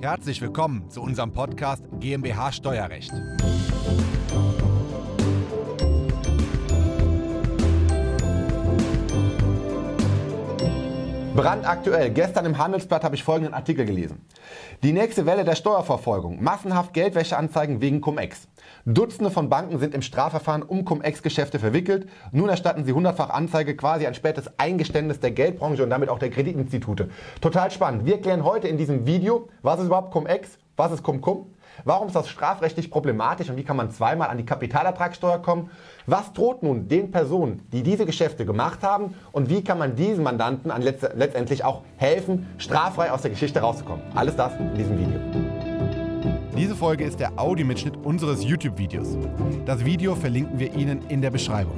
Herzlich willkommen zu unserem Podcast GmbH Steuerrecht. Brandaktuell. Gestern im Handelsblatt habe ich folgenden Artikel gelesen. Die nächste Welle der Steuerverfolgung. Massenhaft Geldwäscheanzeigen wegen Cum-Ex. Dutzende von Banken sind im Strafverfahren um Cum-Ex-Geschäfte verwickelt. Nun erstatten sie hundertfach Anzeige, quasi ein spätes Eingeständnis der Geldbranche und damit auch der Kreditinstitute. Total spannend. Wir klären heute in diesem Video, was ist überhaupt Cum-Ex, was ist Cum-Cum, warum ist das strafrechtlich problematisch und wie kann man zweimal an die Kapitalertragssteuer kommen was droht nun den Personen, die diese Geschäfte gemacht haben und wie kann man diesen Mandanten an letzt letztendlich auch helfen, straffrei aus der Geschichte rauszukommen? Alles das in diesem Video. Diese Folge ist der Audiomitschnitt unseres YouTube-Videos. Das Video verlinken wir Ihnen in der Beschreibung.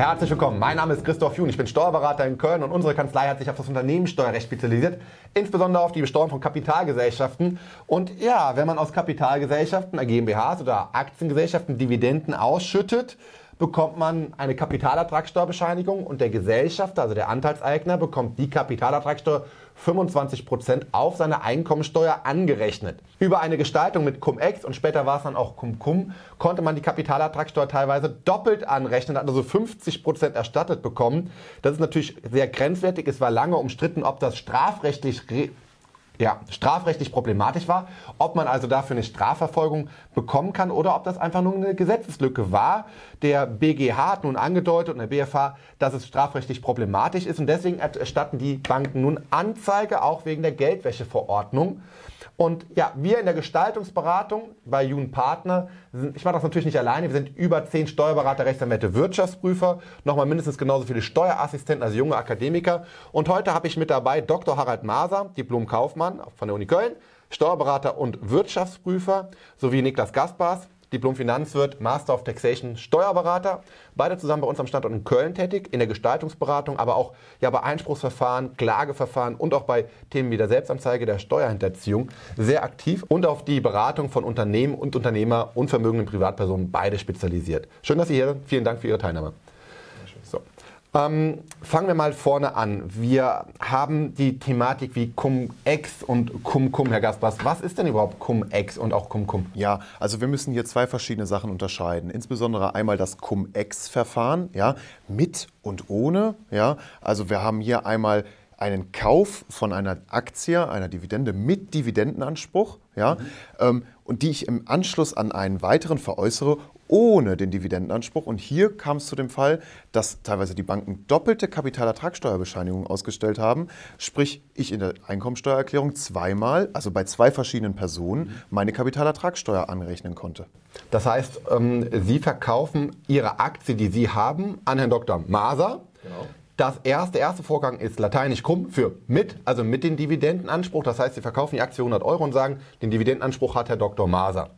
Herzlich willkommen. Mein Name ist Christoph Jun. Ich bin Steuerberater in Köln und unsere Kanzlei hat sich auf das Unternehmenssteuerrecht spezialisiert, insbesondere auf die Besteuerung von Kapitalgesellschaften. Und ja, wenn man aus Kapitalgesellschaften, GmbHs oder Aktiengesellschaften Dividenden ausschüttet, bekommt man eine Kapitalertragssteuerbescheinigung und der Gesellschafter, also der Anteilseigner, bekommt die Kapitalertragssteuer 25% auf seine Einkommensteuer angerechnet. Über eine Gestaltung mit Cum-Ex und später war es dann auch Cum-Cum, konnte man die Kapitalertragssteuer teilweise doppelt anrechnen, hat also 50% erstattet bekommen. Das ist natürlich sehr grenzwertig. Es war lange umstritten, ob das strafrechtlich ja, strafrechtlich problematisch war, ob man also dafür eine Strafverfolgung bekommen kann oder ob das einfach nur eine Gesetzeslücke war. Der BGH hat nun angedeutet und der BFH, dass es strafrechtlich problematisch ist und deswegen erstatten die Banken nun Anzeige, auch wegen der Geldwäscheverordnung. Und ja, wir in der Gestaltungsberatung bei Jun Partner, ich mache das natürlich nicht alleine, wir sind über zehn Steuerberater, Rechtsanwälte, Wirtschaftsprüfer, nochmal mindestens genauso viele Steuerassistenten, also junge Akademiker. Und heute habe ich mit dabei Dr. Harald Maser, Diplom-Kaufmann von der Uni Köln, Steuerberater und Wirtschaftsprüfer, sowie Niklas Gaspars, Diplom-Finanzwirt, Master of Taxation, Steuerberater. Beide zusammen bei uns am Standort in Köln tätig, in der Gestaltungsberatung, aber auch ja, bei Einspruchsverfahren, Klageverfahren und auch bei Themen wie der Selbstanzeige, der Steuerhinterziehung sehr aktiv und auf die Beratung von Unternehmen und Unternehmer und vermögenden Privatpersonen beide spezialisiert. Schön, dass Sie hier sind. Vielen Dank für Ihre Teilnahme. Ähm, fangen wir mal vorne an. Wir haben die Thematik wie Cum-Ex und Cum-Cum, Herr Gaspers. Was ist denn überhaupt Cum-Ex und auch Cum-Cum? Ja, also wir müssen hier zwei verschiedene Sachen unterscheiden. Insbesondere einmal das Cum-Ex-Verfahren, ja, mit und ohne. Ja. Also wir haben hier einmal einen Kauf von einer Aktie, einer Dividende mit Dividendenanspruch, ja, mhm. ähm, und die ich im Anschluss an einen weiteren veräußere ohne den Dividendenanspruch. Und hier kam es zu dem Fall, dass teilweise die Banken doppelte Kapitalertragssteuerbescheinigungen ausgestellt haben. Sprich, ich in der Einkommensteuererklärung zweimal, also bei zwei verschiedenen Personen, meine Kapitalertragssteuer anrechnen konnte. Das heißt, ähm, Sie verkaufen Ihre Aktie, die Sie haben, an Herrn Dr. Maser. Genau. Das erste, der erste Vorgang ist lateinisch cum für mit, also mit dem Dividendenanspruch. Das heißt, Sie verkaufen die Aktie 100 Euro und sagen, den Dividendenanspruch hat Herr Dr. Maser.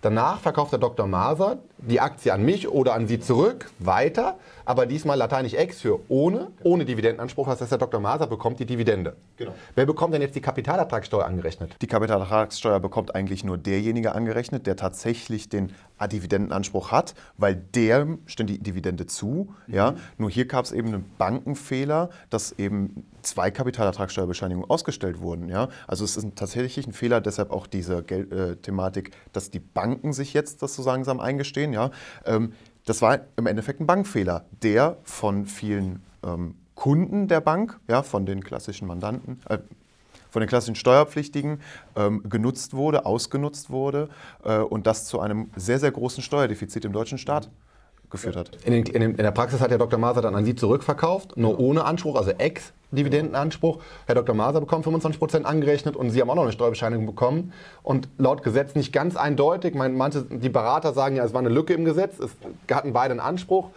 Danach verkauft der Dr. Maser die Aktie an mich oder an Sie zurück weiter, aber diesmal lateinisch ex für ohne, ohne Dividendenanspruch. Das heißt, der Dr. Maser bekommt die Dividende. Genau. Wer bekommt denn jetzt die Kapitalertragssteuer angerechnet? Die Kapitalertragssteuer bekommt eigentlich nur derjenige angerechnet, der tatsächlich den Dividendenanspruch hat, weil der stimmt die Dividende zu. Mhm. Ja? Nur hier gab es eben einen Bankenfehler, dass eben zwei Kapitalertragssteuerbescheinigungen ausgestellt wurden. Ja? Also es ist tatsächlich ein Fehler, deshalb auch diese Geld, äh, Thematik, dass die Banken sich jetzt das so langsam eingestehen. Ja? Ähm, das war im Endeffekt ein Bankfehler, der von vielen ähm, Kunden der Bank, ja, von den klassischen Mandanten, äh, von den klassischen Steuerpflichtigen ähm, genutzt wurde, ausgenutzt wurde äh, und das zu einem sehr, sehr großen Steuerdefizit im deutschen Staat geführt hat. In, den, in, den, in, der Praxis hat der Dr. Maser dann an Sie zurückverkauft, nur ohne Anspruch, also Ex-Dividendenanspruch. Herr Dr. Maser bekommt 25% angerechnet und Sie haben auch noch eine Steuerbescheinigung bekommen. Und laut Gesetz nicht ganz eindeutig. Manche, die Berater sagen ja, es war eine Lücke im Gesetz. Es hatten beide einen Anspruch.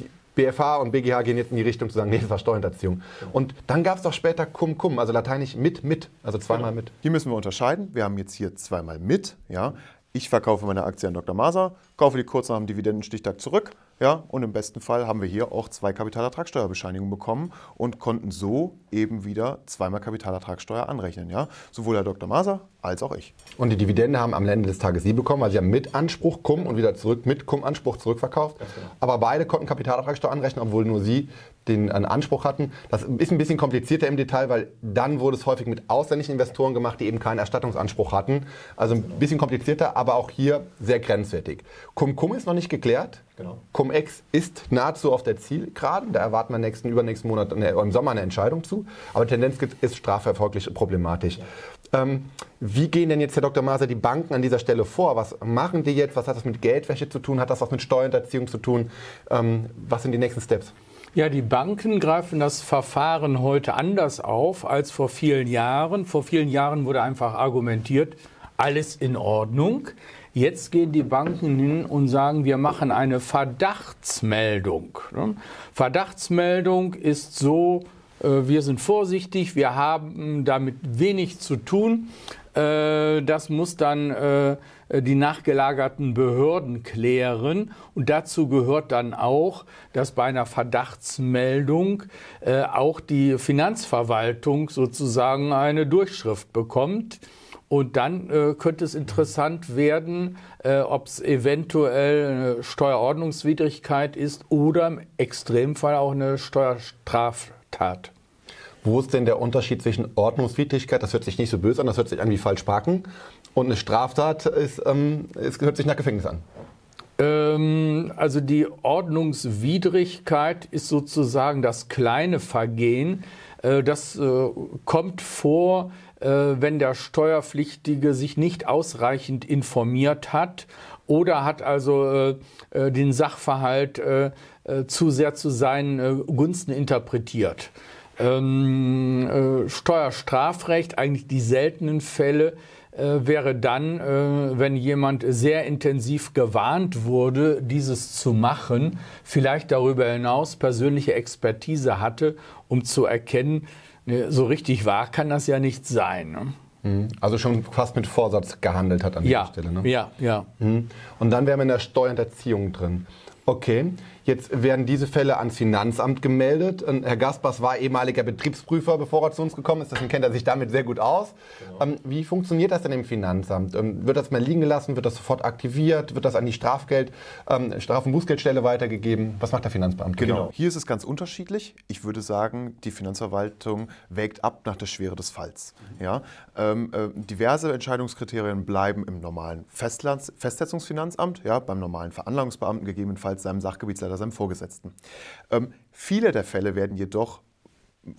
Die BFH und BGH gehen jetzt in die Richtung zu sagen, nee, das war Steuerhinterziehung. Und dann gab es doch später cum cum, also lateinisch mit mit, also zweimal genau. mit. Hier müssen wir unterscheiden. Wir haben jetzt hier zweimal mit, ja. Ich verkaufe meine Aktie an Dr. Maser, kaufe die kurz nach dem Dividendenstichtag zurück, Ja, und im besten Fall haben wir hier auch zwei Kapitalertragssteuerbescheinigungen bekommen und konnten so eben wieder zweimal Kapitalertragssteuer anrechnen. Ja? Sowohl Herr Dr. Maser als auch ich. Und die Dividende haben am Ende des Tages Sie bekommen, weil Sie haben mit Anspruch Cum und wieder zurück mit Cum-Anspruch zurückverkauft. Genau. Aber beide konnten Kapitalertragssteuer anrechnen, obwohl nur Sie den einen Anspruch hatten. Das ist ein bisschen komplizierter im Detail, weil dann wurde es häufig mit ausländischen Investoren gemacht, die eben keinen Erstattungsanspruch hatten. Also ein bisschen komplizierter, aber auch hier sehr grenzwertig. Cum-Cum ist noch nicht geklärt. Genau. Cum-Ex ist nahezu auf der Zielgeraden. Da erwarten wir nächsten, übernächsten Monat im Sommer eine Entscheidung zu. Aber Tendenz ist strafverfolglich problematisch. Ja. Ähm, wie gehen denn jetzt, Herr Dr. Maser, die Banken an dieser Stelle vor? Was machen die jetzt? Was hat das mit Geldwäsche zu tun? Hat das was mit Steuerhinterziehung zu tun? Ähm, was sind die nächsten Steps? Ja, die Banken greifen das Verfahren heute anders auf als vor vielen Jahren. Vor vielen Jahren wurde einfach argumentiert, alles in Ordnung. Jetzt gehen die Banken hin und sagen, wir machen eine Verdachtsmeldung. Verdachtsmeldung ist so, äh, wir sind vorsichtig, wir haben damit wenig zu tun. Äh, das muss dann äh, die nachgelagerten Behörden klären. Und dazu gehört dann auch, dass bei einer Verdachtsmeldung auch die Finanzverwaltung sozusagen eine Durchschrift bekommt. Und dann äh, könnte es interessant werden, äh, ob es eventuell eine Steuerordnungswidrigkeit ist oder im Extremfall auch eine Steuerstraftat. Wo ist denn der Unterschied zwischen Ordnungswidrigkeit, das hört sich nicht so böse an, das hört sich an wie falsch parken, und eine Straftat ist, ähm, es hört sich nach Gefängnis an? Ähm, also die Ordnungswidrigkeit ist sozusagen das kleine Vergehen. Äh, das äh, kommt vor, wenn der Steuerpflichtige sich nicht ausreichend informiert hat oder hat also den Sachverhalt zu sehr zu seinen Gunsten interpretiert. Ähm, äh, Steuerstrafrecht, eigentlich die seltenen Fälle, äh, wäre dann, äh, wenn jemand sehr intensiv gewarnt wurde, dieses zu machen, vielleicht darüber hinaus persönliche Expertise hatte, um zu erkennen, ne, so richtig wahr kann das ja nicht sein. Ne? Mhm. Also schon fast mit Vorsatz gehandelt hat an ja, dieser Stelle. Ne? Ja, ja. Mhm. Und dann wären wir in der Steuerhinterziehung drin. Okay, jetzt werden diese Fälle ans Finanzamt gemeldet. Und Herr Gaspers war ehemaliger Betriebsprüfer, bevor er zu uns gekommen ist. Deswegen kennt er sich damit sehr gut aus. Genau. Ähm, wie funktioniert das denn im Finanzamt? Ähm, wird das mal liegen gelassen? Wird das sofort aktiviert? Wird das an die Strafgeld, ähm, Straf- und Bußgeldstelle weitergegeben? Was macht der Finanzbeamte? Genau. genau. Hier ist es ganz unterschiedlich. Ich würde sagen, die Finanzverwaltung wägt ab nach der Schwere des Falls. Mhm. Ja? Ähm, äh, diverse Entscheidungskriterien bleiben im normalen Festlands Festsetzungsfinanzamt, ja, beim normalen Veranlagungsbeamten gegebenenfalls jeweils seinem Sachgebietsleiter, seinem Vorgesetzten. Ähm, viele der Fälle werden jedoch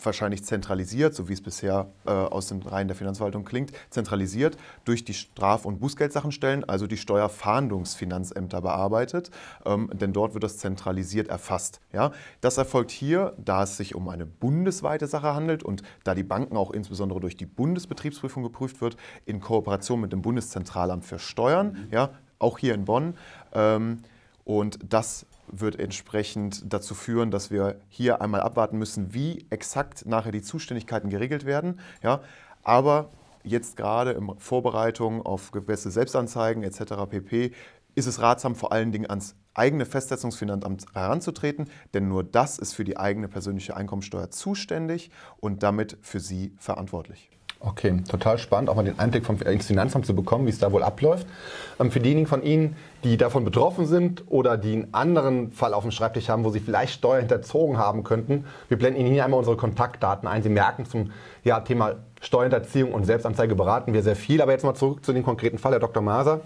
wahrscheinlich zentralisiert, so wie es bisher äh, aus den Reihen der Finanzverwaltung klingt, zentralisiert durch die Straf- und Bußgeldsachenstellen, also die Steuerfahndungsfinanzämter bearbeitet, ähm, denn dort wird das zentralisiert erfasst. Ja? Das erfolgt hier, da es sich um eine bundesweite Sache handelt und da die Banken auch insbesondere durch die Bundesbetriebsprüfung geprüft wird, in Kooperation mit dem Bundeszentralamt für Steuern, mhm. ja, auch hier in Bonn. Ähm, und das wird entsprechend dazu führen, dass wir hier einmal abwarten müssen, wie exakt nachher die Zuständigkeiten geregelt werden. Ja, aber jetzt gerade in Vorbereitung auf gewisse Selbstanzeigen etc. pp. ist es ratsam, vor allen Dingen ans eigene Festsetzungsfinanzamt heranzutreten, denn nur das ist für die eigene persönliche Einkommensteuer zuständig und damit für Sie verantwortlich. Okay, total spannend, auch mal den Einblick vom Finanzamt zu bekommen, wie es da wohl abläuft. Ähm, für diejenigen von Ihnen, die davon betroffen sind oder die einen anderen Fall auf dem Schreibtisch haben, wo Sie vielleicht Steuer hinterzogen haben könnten, wir blenden Ihnen hier einmal unsere Kontaktdaten ein. Sie merken zum ja, Thema Steuerhinterziehung und Selbstanzeige beraten wir sehr viel. Aber jetzt mal zurück zu dem konkreten Fall, Herr Dr. Maser.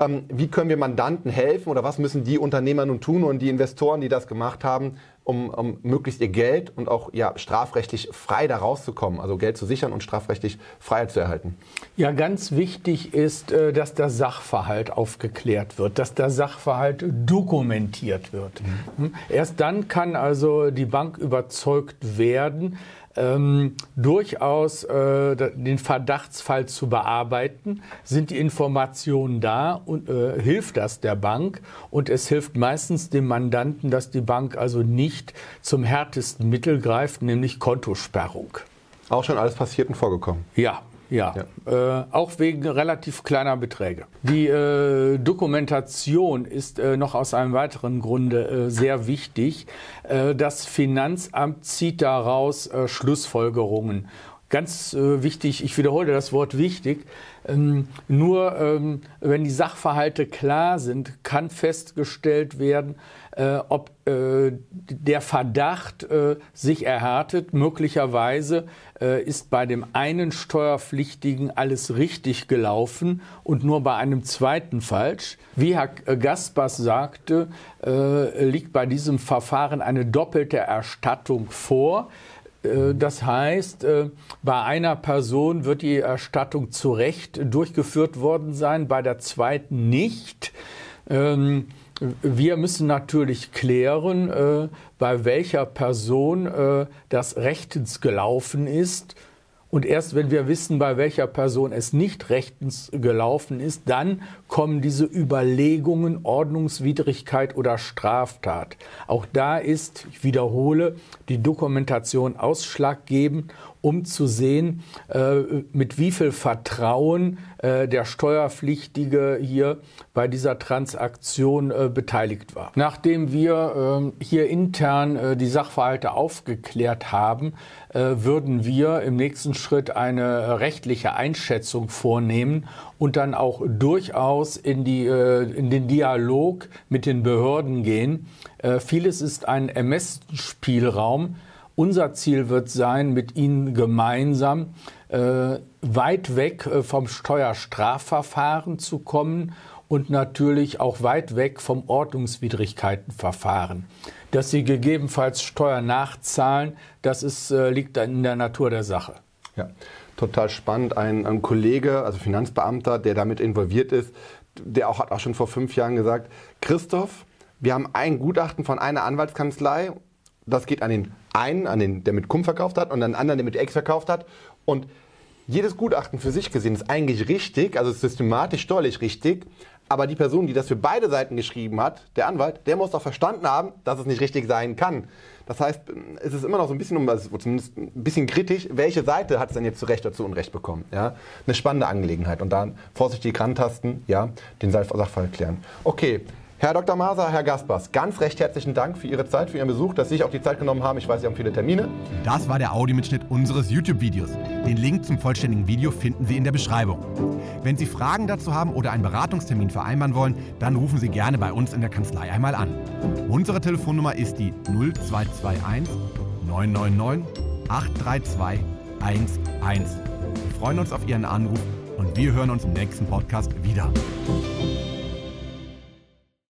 Ähm, wie können wir Mandanten helfen oder was müssen die Unternehmer nun tun und die Investoren, die das gemacht haben, um, um möglichst ihr Geld und auch ja, strafrechtlich frei da rauszukommen, also Geld zu sichern und strafrechtlich Freiheit zu erhalten? Ja, ganz wichtig ist, äh, dass der Sachverhalt aufgeklärt wird, dass der Sachverhalt dokumentiert wird. Mhm. Hm? Erst dann kann also die Bank überzeugt werden, ähm, durchaus äh, den Verdachtsfall zu bearbeiten. Sind die Informationen da und äh, hilft das der Bank? Und es hilft meistens dem Mandanten, dass die Bank also nicht zum härtesten Mittel greift, nämlich Kontosperrung. Auch schon alles passiert und vorgekommen? Ja. Ja, Äh, auch wegen relativ kleiner Beträge. Die äh, Dokumentation ist äh, noch aus einem weiteren Grunde äh, sehr wichtig. Äh, das Finanzamt zieht daraus äh, Schlussfolgerungen. Ganz wichtig, ich wiederhole das Wort wichtig, ähm, nur ähm, wenn die Sachverhalte klar sind, kann festgestellt werden, äh, ob äh, der Verdacht äh, sich erhärtet. Möglicherweise äh, ist bei dem einen Steuerpflichtigen alles richtig gelaufen und nur bei einem zweiten falsch. Wie Herr Gaspers sagte, äh, liegt bei diesem Verfahren eine doppelte Erstattung vor. Äh, das heißt, bei einer Person wird die Erstattung zu Recht durchgeführt worden sein, bei der zweiten nicht. Ähm, wir müssen natürlich klären, äh, bei welcher Person äh, das rechtens gelaufen ist. Und erst wenn wir wissen, bei welcher Person es nicht rechtens gelaufen ist, dann kommen diese Überlegungen Ordnungswidrigkeit oder Straftat. Auch da ist, ich wiederhole, die Dokumentation ausschlaggebend um zu sehen, äh, mit wie viel Vertrauen äh, der Steuerpflichtige hier bei dieser Transaktion äh, beteiligt war. Nachdem wir ähm, hier intern die Sachverhalte aufgeklärt haben, würden wir im nächsten Schritt eine rechtliche Einschätzung vornehmen und dann auch durchaus in, die, in den Dialog mit den Behörden gehen. Vieles ist ein Ermessensspielraum, unser Ziel wird sein, mit Ihnen gemeinsam äh, weit weg äh, vom Steuerstrafverfahren zu kommen und natürlich auch weit weg vom Ordnungswidrigkeitenverfahren. Dass Sie gegebenenfalls Steuern nachzahlen, das ist, äh, liegt in der Natur der Sache. Ja, total spannend. Ein, ein Kollege, also Finanzbeamter, der damit involviert ist, der auch hat auch schon vor fünf Jahren gesagt, Christoph, wir haben ein Gutachten von einer Anwaltskanzlei das geht an den einen, an den, der mit Cum verkauft hat, und den anderen, der mit Ex verkauft hat. Und jedes Gutachten für sich gesehen ist eigentlich richtig, also systematisch steuerlich richtig. Aber die Person, die das für beide Seiten geschrieben hat, der Anwalt, der muss doch verstanden haben, dass es nicht richtig sein kann. Das heißt, es ist immer noch so ein bisschen, also zumindest ein bisschen kritisch, welche Seite hat es denn jetzt zu Recht oder zu Unrecht bekommen. Ja? Eine spannende Angelegenheit. Und dann vorsichtig rantasten, ja, den Sachfall klären. Okay, Herr Dr. Maser, Herr Gaspers, ganz recht herzlichen Dank für Ihre Zeit, für Ihren Besuch, dass Sie sich auch die Zeit genommen haben. Ich weiß, Sie haben viele Termine. Das war der Audiomitschnitt unseres YouTube-Videos. Den Link zum vollständigen Video finden Sie in der Beschreibung. Wenn Sie Fragen dazu haben oder einen Beratungstermin vereinbaren wollen, dann rufen Sie gerne bei uns in der Kanzlei einmal an. Unsere Telefonnummer ist die 0221 999 832 11. Wir freuen uns auf Ihren Anruf und wir hören uns im nächsten Podcast wieder.